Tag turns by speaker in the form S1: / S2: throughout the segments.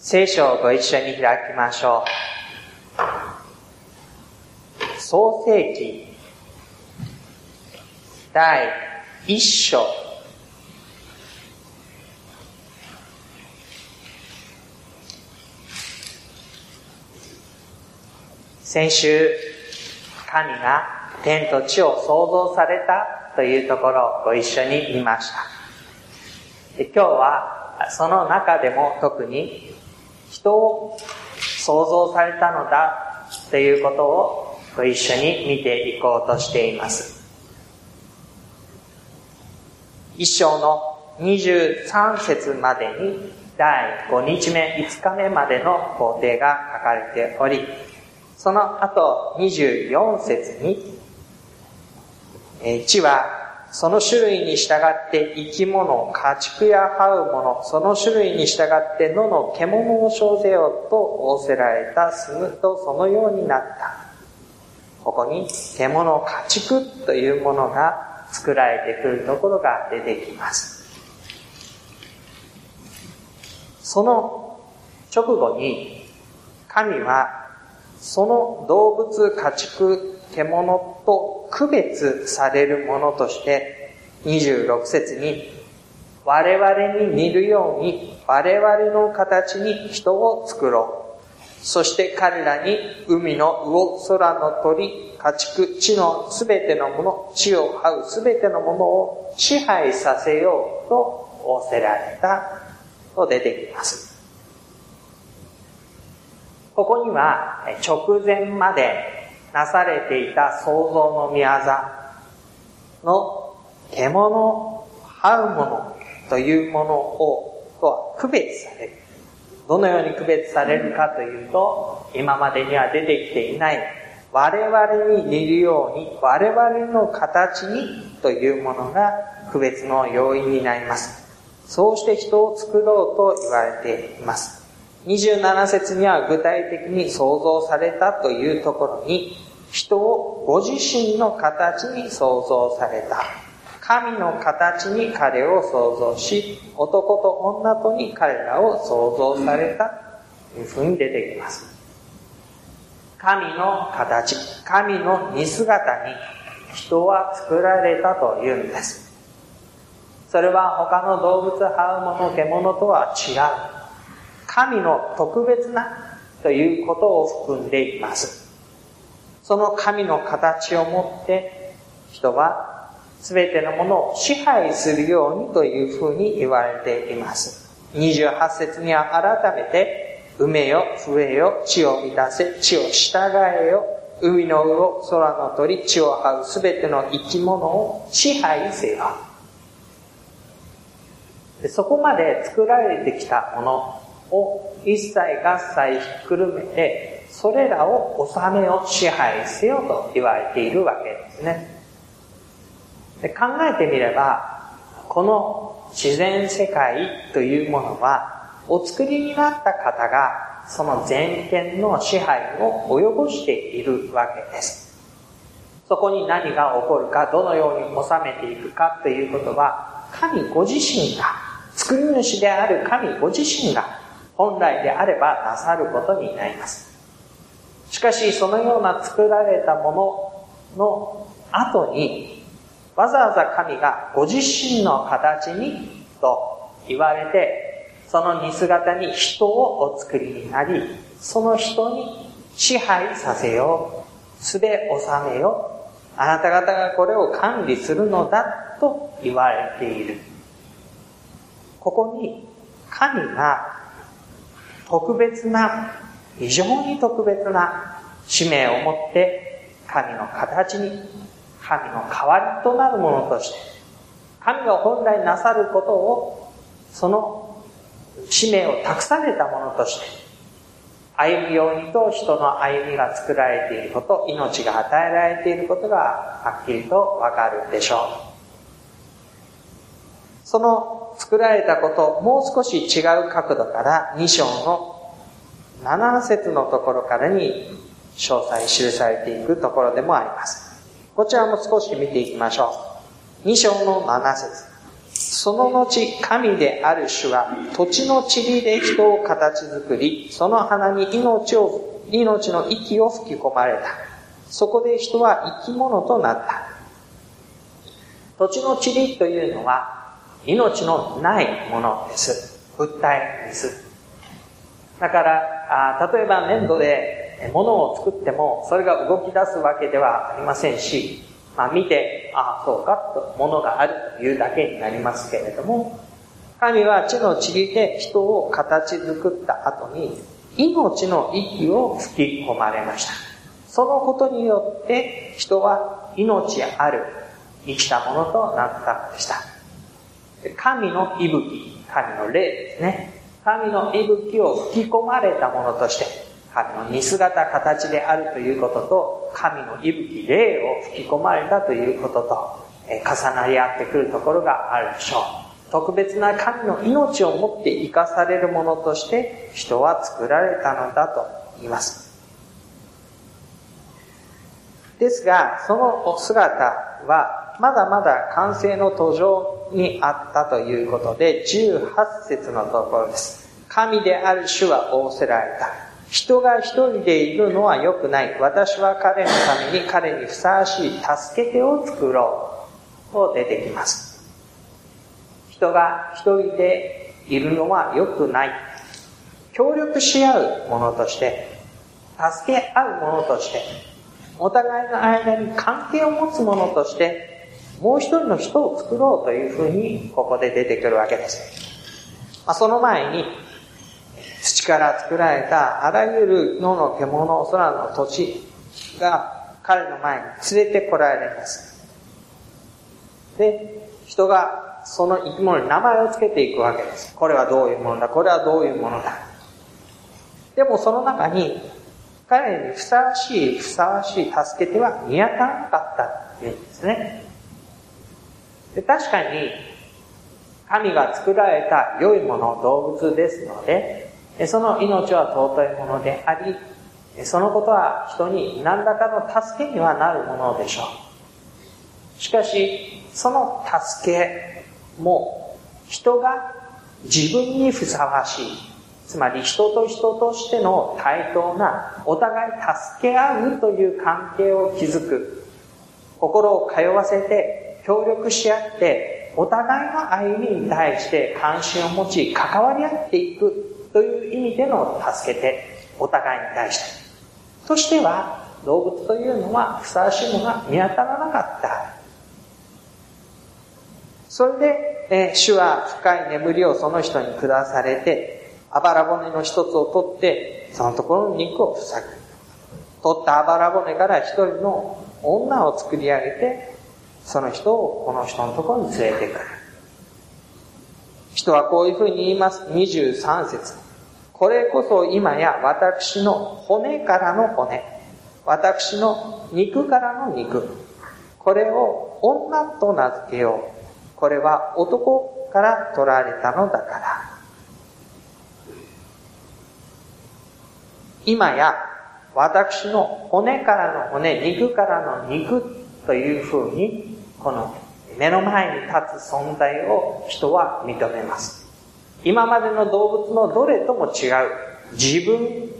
S1: 聖書をご一緒に開きましょう。創世記第一章先週、神が天と地を創造されたというところをご一緒に見ました。今日はその中でも特に人を創造されたのだということをご一緒に見ていこうとしています。一章の23節までに第5日目、5日目までの工程が書かれており、その後24節に、地はその種類に従って生き物、家畜や這うもの、その種類に従って野の獣を生ぜよと仰せられたすむとそのようになった。ここに獣、家畜というものが作られてくるところが出てきます。その直後に神はその動物、家畜、獣と区別されるものとして、26節に、我々に似るように我々の形に人を作ろう。そして彼らに海の魚、空の鳥、家畜、地のすべてのもの、地を這うすべてのものを支配させようと仰せられたと出てきます。ここには直前までなされていた創造の御業の獣、這うものというものをとは区別される。どのように区別されるかというと、今までには出てきていない我々に似るように我々の形にというものが区別の要因になります。そうして人を作ろうと言われています。27節には具体的に創造されたというところに、人をご自身の形に創造された。神の形に彼を創造し、男と女とに彼らを創造されたというふうに出てきます。神の形、神の似姿に人は作られたというんです。それは他の動物、這うもの、獣とは違う。神の特別なということを含んでいます。その神の形を持って人は全てのものを支配するようにというふうに言われています。28節には改めて、埋めよ、増えよ、地を満たせ、地を従えよ、海の魚、空の鳥、地を這うすべての生き物を支配せよ。そこまで作られてきたもの、を一切合切ひっくるめて、それらを治めを支配せよと言われているわけですね。で考えてみれば、この自然世界というものは、お作りになった方が、その全権の支配を及ぼしているわけです。そこに何が起こるか、どのように収めていくかということは、神ご自身が、作り主である神ご自身が本来であればなさることになります。しかし、そのような作られたものの後に、わざわざ神がご自身の形にと言われて、その似姿に人をお作りになり、その人に支配させよう、すべ収めよう、あなた方がこれを管理するのだと言われている。ここに神が特別な、非常に特別な使命を持って神の形に、神の代わりとなるものとして、神が本来なさることを、その使命を託されたものとして、歩むようにと人の歩みが作られていること、命が与えられていることがはっきりとわかるでしょう。その作られたこと、もう少し違う角度から2章の7節のところからに詳細記されていくところでもあります。こちらも少し見ていきましょう。2章の7節その後、神である主は、土地の塵で人を形作り、その花に命を、命の息を吹き込まれた。そこで人は生き物となった。土地の塵というのは、命のないものです。物体です。だから、あ例えば粘土で物を作っても、それが動き出すわけではありませんし、まあ、見て、ああ、そうかと、ものがあるというだけになりますけれども、神は地の塵で人を形作った後に、命の息を吹き込まれました。そのことによって、人は命ある、生きたものとなったのでした。神の息吹、神の霊ですね。神の息吹を吹き込まれたものとして、神の似姿形であるということと、神の息吹、霊を吹き込まれたということと、え重なり合ってくるところがあるでしょう。特別な神の命を持って生かされるものとして人は作られたのだと言います。ですが、そのお姿はまだまだ完成の途上にあったということで、18節のところです。神である主は仰せられた。人が一人でいるのは良くない。私は彼のために彼にふさわしい助け手を作ろう。と出てきます。人が一人でいるのは良くない。協力し合うものとして、助け合うものとして、お互いの間に関係を持つものとして、もう一人の人を作ろうというふうに、ここで出てくるわけです。まあ、その前に、土から作られたあらゆる野の獣、空の土地が彼の前に連れてこられます。で、人がその生き物に名前を付けていくわけです。これはどういうものだ、これはどういうものだ？でもその中に、彼にふさわしい、ふさわしい助け手は見当たらなかったっていうんですね。で確かに、神が作られた良いもの、動物ですので、その命は尊いものであり、そのことは人に何らかの助けにはなるものでしょう。しかし、その助けも人が自分にふさわしい。つまり人と人としての対等なお互い助け合うという関係を築く。心を通わせて協力し合ってお互いの歩みに対して関心を持ち関わり合っていくという意味での助けて、お互いに対して。としては、動物というのはふさわしいものが見当たらなかった。それで、えー、主は深い眠りをその人に下されて、あばら骨の一つを取って、そのところの肉を塞ぐ。取ったあばら骨から一人の女を作り上げて、その人をこの人のところに連れてくる。人はこういうふうに言います。23節これこそ今や私の骨からの骨、私の肉からの肉、これを女と名付けよう。これは男から取られたのだから。今や私の骨からの骨、肉からの肉というふうに、この目の前に立つ存在を人は認めます。今までの動物のどれとも違う。自分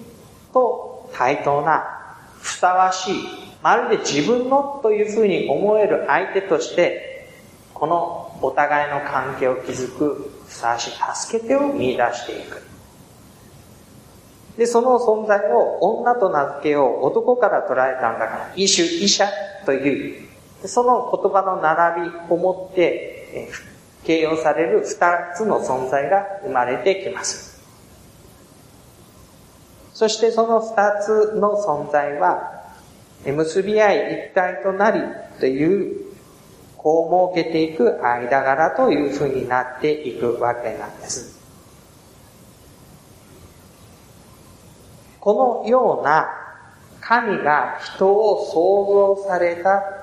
S1: と対等なふさわしいまるで自分のというふうに思える相手としてこのお互いの関係を築くふさわしい助け手を見出していく。でその存在を女と名付けよう。男から捉えたんだから異種医者というその言葉の並びをもって形容される二つの存在が生まれてきます。そしてその二つの存在は、結び合い一体となりという、こう設けていく間柄というふうになっていくわけなんです。このような神が人を創造された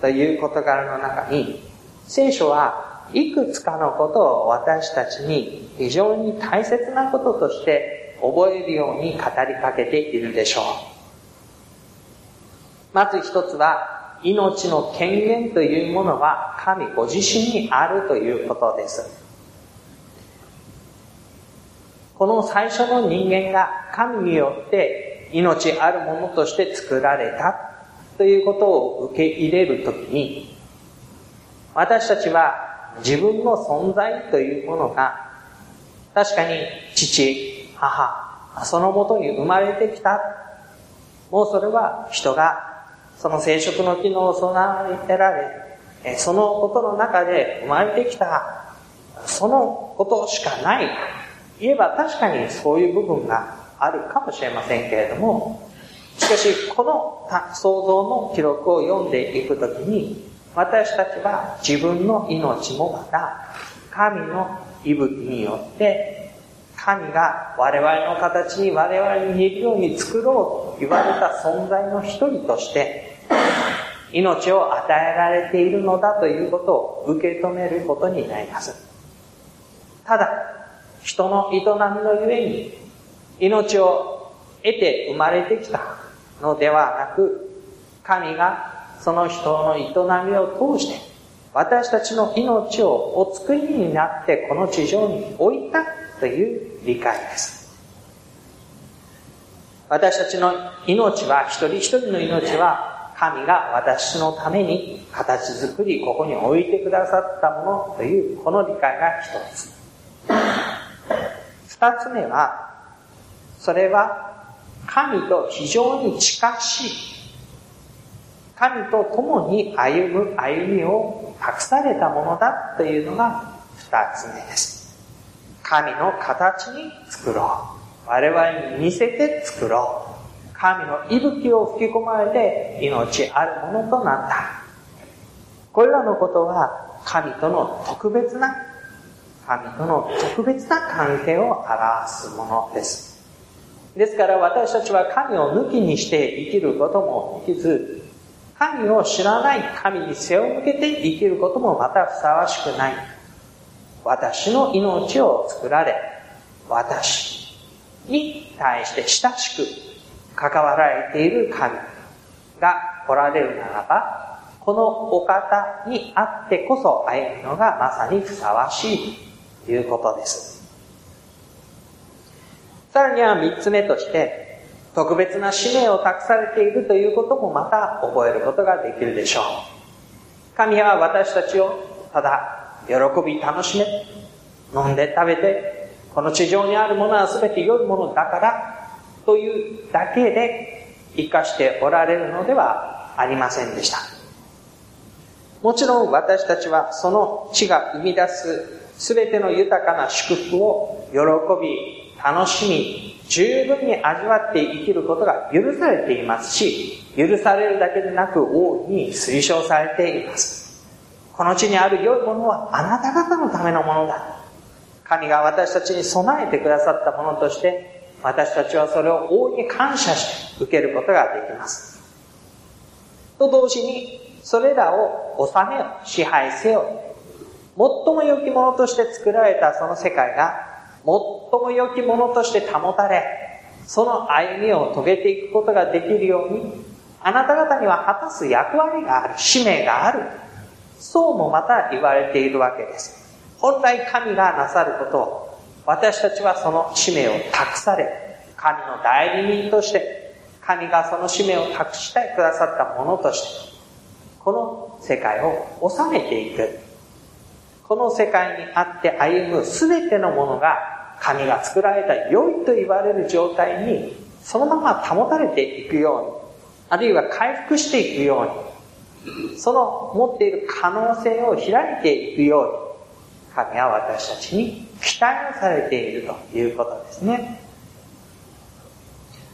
S1: という事柄の中に、聖書はいくつかのことを私たちに非常に大切なこととして覚えるように語りかけているでしょう。まず一つは、命の権限というものは神ご自身にあるということです。この最初の人間が神によって命あるものとして作られたということを受け入れるときに、私たちは自分の存在というものが確かに父、母、そのもとに生まれてきた。もうそれは人がその生殖の機能を備えられ、そのことの中で生まれてきた、そのことしかない。言えば確かにそういう部分があるかもしれませんけれども、しかし、この創造の記録を読んでいくときに、私たちは自分の命もまた、神の息吹によって、神が我々の形に我々に似るように作ろうと言われた存在の一人として、命を与えられているのだということを受け止めることになります。ただ、人の営みのゆえに、命をて生まれてきたのではなく、神がその人の営みを通して、私たちの命をお作りになってこの地上に置いたという理解です。私たちの命は、一人一人の命は、神が私のために形作り、ここに置いてくださったものという、この理解が一つ。二つ目は、それは神と非常に近しい、神と共に歩む歩みを託されたものだというのが二つ目です。神の形に作ろう。我々に似せて作ろう。神の息吹を吹き込まれて命あるものとなった。これらのことは神との特別な、神との特別な関係を表すものです。ですから私たちは神を抜きにして生きることもできず、神を知らない神に背を向けて生きることもまたふさわしくない。私の命を作られ、私に対して親しく関わられている神が来られるならば、このお方にあってこそ歩むのがまさにふさわしいということです。さらには三つ目として、特別な使命を託されているということもまた覚えることができるでしょう。神は私たちをただ喜び楽しめ、飲んで食べて、この地上にあるものは全て良いものだからというだけで生かしておられるのではありませんでした。もちろん私たちはその地が生み出す全ての豊かな祝福を喜び楽しみ、十分に味わって生きることが許されていますし、許されるだけでなく大いに推奨されています。この地にある良いものはあなた方のためのものだ。神が私たちに備えてくださったものとして、私たちはそれを大いに感謝して受けることができます。と同時に、それらを治めよ、支配せよ。最も良きものとして作られたその世界が最も良きものとして保たれ、その歩みを遂げていくことができるように、あなた方には果たす役割がある、使命がある。そうもまた言われているわけです。本来神がなさることを、私たちはその使命を託され、神の代理人として、神がその使命を託してくださったものとして、この世界を治めていく。この世界にあって歩む全てのものが神が作られた良いと言われる状態にそのまま保たれていくように、あるいは回復していくように、その持っている可能性を開いていくように、神は私たちに期待をされているということですね。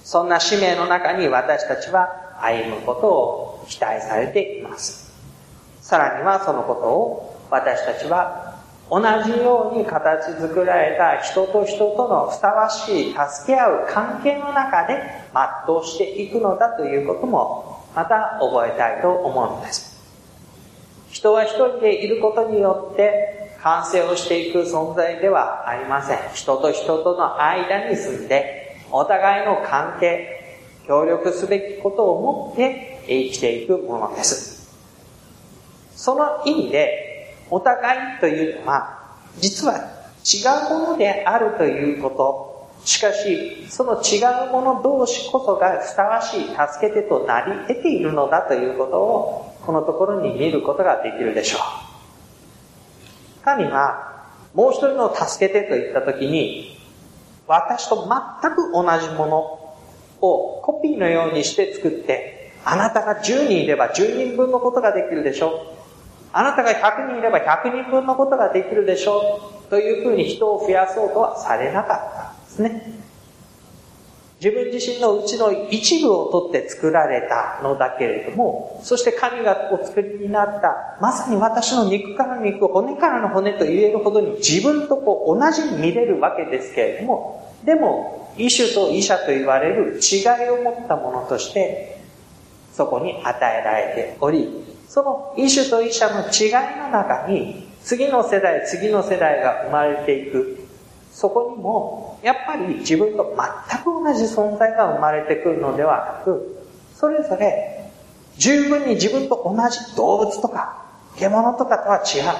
S1: そんな使命の中に私たちは歩むことを期待されています。さらにはそのことを私たちは同じように形作られた人と人とのふさわしい助け合う関係の中で全うしていくのだということもまた覚えたいと思うのです。人は一人でいることによって完成をしていく存在ではありません。人と人との間に住んでお互いの関係、協力すべきことを持って生きていくものです。その意味で、お互いというのは、実は違うものであるということ。しかし、その違うもの同士こそがふさわしい助け手となり得ているのだということを、このところに見ることができるでしょう。神は、もう一人の助けてと言ったときに、私と全く同じものをコピーのようにして作って、あなたが10人いれば10人分のことができるでしょう。あなたが100人いれば100人分のことができるでしょう。というふうに人を増やそうとはされなかったんですね。自分自身のうちの一部を取って作られたのだけれども、そして神がお作りになった、まさに私の肉からの肉、骨からの骨と言えるほどに自分とこう同じに見れるわけですけれども、でも、異種と異者と言われる違いを持ったものとして、そこに与えられており、その異種と異者の違いの中に、次の世代、次の世代が生まれていく。そこにも、やっぱり自分と全く同じ存在が生まれてくるのではなく、それぞれ十分に自分と同じ動物とか獣とかとは違う。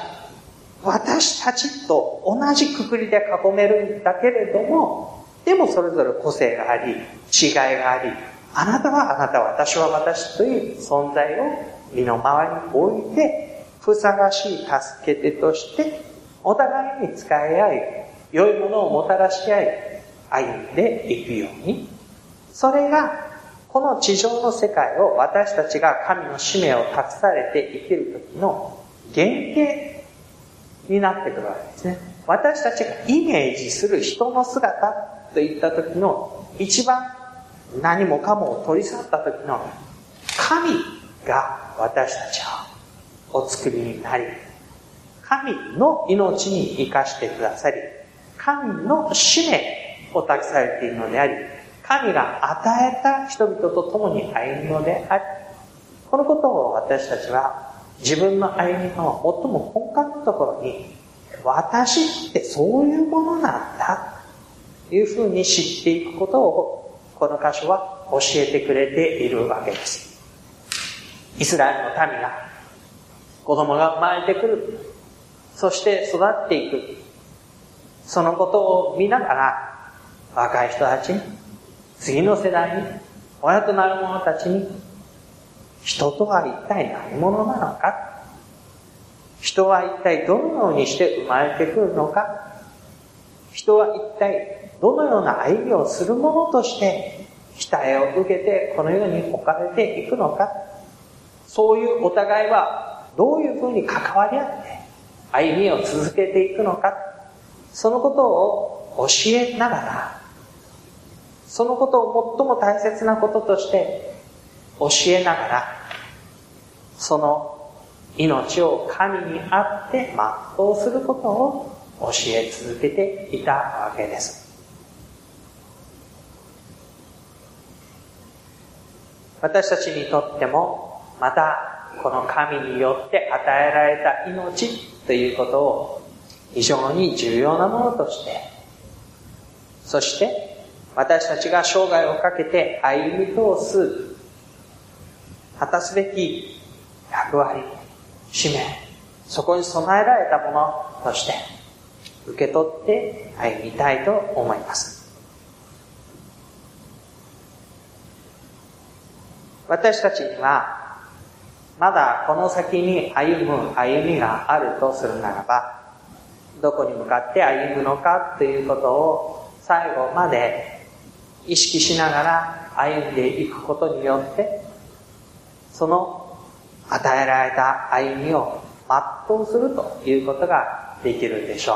S1: 私たちと同じくくりで囲めるんだけれども、でもそれぞれ個性があり、違いがあり、あなたはあなた、私は私という存在を身の回りに置いて、ふさわしい助け手として、お互いに使い合い、良いものをもたらし合い、歩んでいくように。それが、この地上の世界を私たちが神の使命を託されて生きる時の原型になってくるわけですね。私たちがイメージする人の姿といった時の一番何もかもを取り去った時の神が私たちをお作りになり、神の命に生かしてくださり、神の使命を託されているのであり、神が与えた人々と共に歩むのであり、このことを私たちは自分の歩みの最も本格のところに、私ってそういうものなんだ、というふうに知っていくことを、この箇所は教えてくれているわけです。イスラエルの民が、子供が生まれてくる、そして育っていく、そのことを見ながら、若い人たちに、次の世代に、親となる者たちに、人とは一体何者なのか。人は一体どのようにして生まれてくるのか。人は一体どのような歩みをするものとして鍛えを受けてこの世に置かれていくのか。そういうお互いはどういうふうに関わり合って歩みを続けていくのかそのことを教えながらそのことを最も大切なこととして教えながら、その命を神にあって全うすることを教え続けていたわけです。私たちにとっても、また、この神によって与えられた命ということを非常に重要なものとして、そして私たちが生涯をかけて歩み通す果たすべき役割、使命、そこに備えられたものとして受け取って歩みたいと思います。私たちには、まだこの先に歩む歩みがあるとするならば、どこに向かって歩むのかということを最後まで意識しながら歩んでいくことによって、その与えられた歩みを全うするということができるでしょ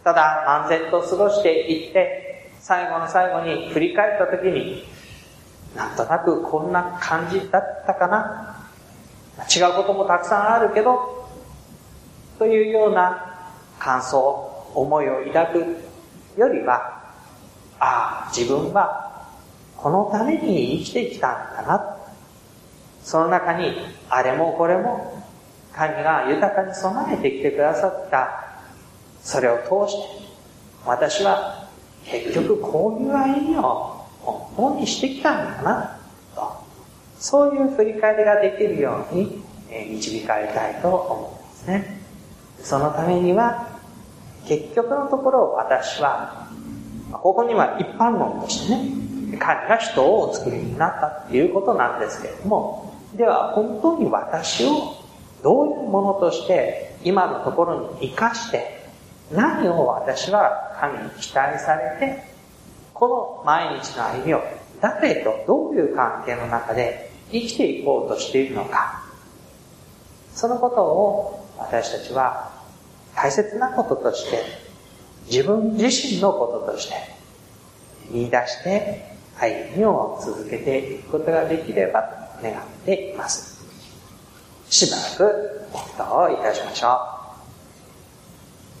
S1: う。ただ、安全と過ごしていって、最後の最後に振り返った時に、なんとなくこんな感じだったかな。違うこともたくさんあるけど、というような感想、思いを抱くよりは、ああ、自分はこのために生きてきたんだな。その中に、あれもこれも、神が豊かに備えてきてくださった。それを通して、私は結局こういう歩みを本当にしてきたんだな、と。そういう振り返りができるようにえ導かれたいと思うんですね。そのためには、結局のところ私は、ここには一般論としてね、神が人をお作りになったっていうことなんですけれども、では本当に私をどういうものとして今のところに生かして、何を私は神に期待されて、この毎日の歩みを誰とどういう関係の中で生きていこうとしているのか。そのことを私たちは大切なこととして、自分自身のこととして見出して歩みを続けていくことができればと願っています。しばらく黙祷をいたしましょう。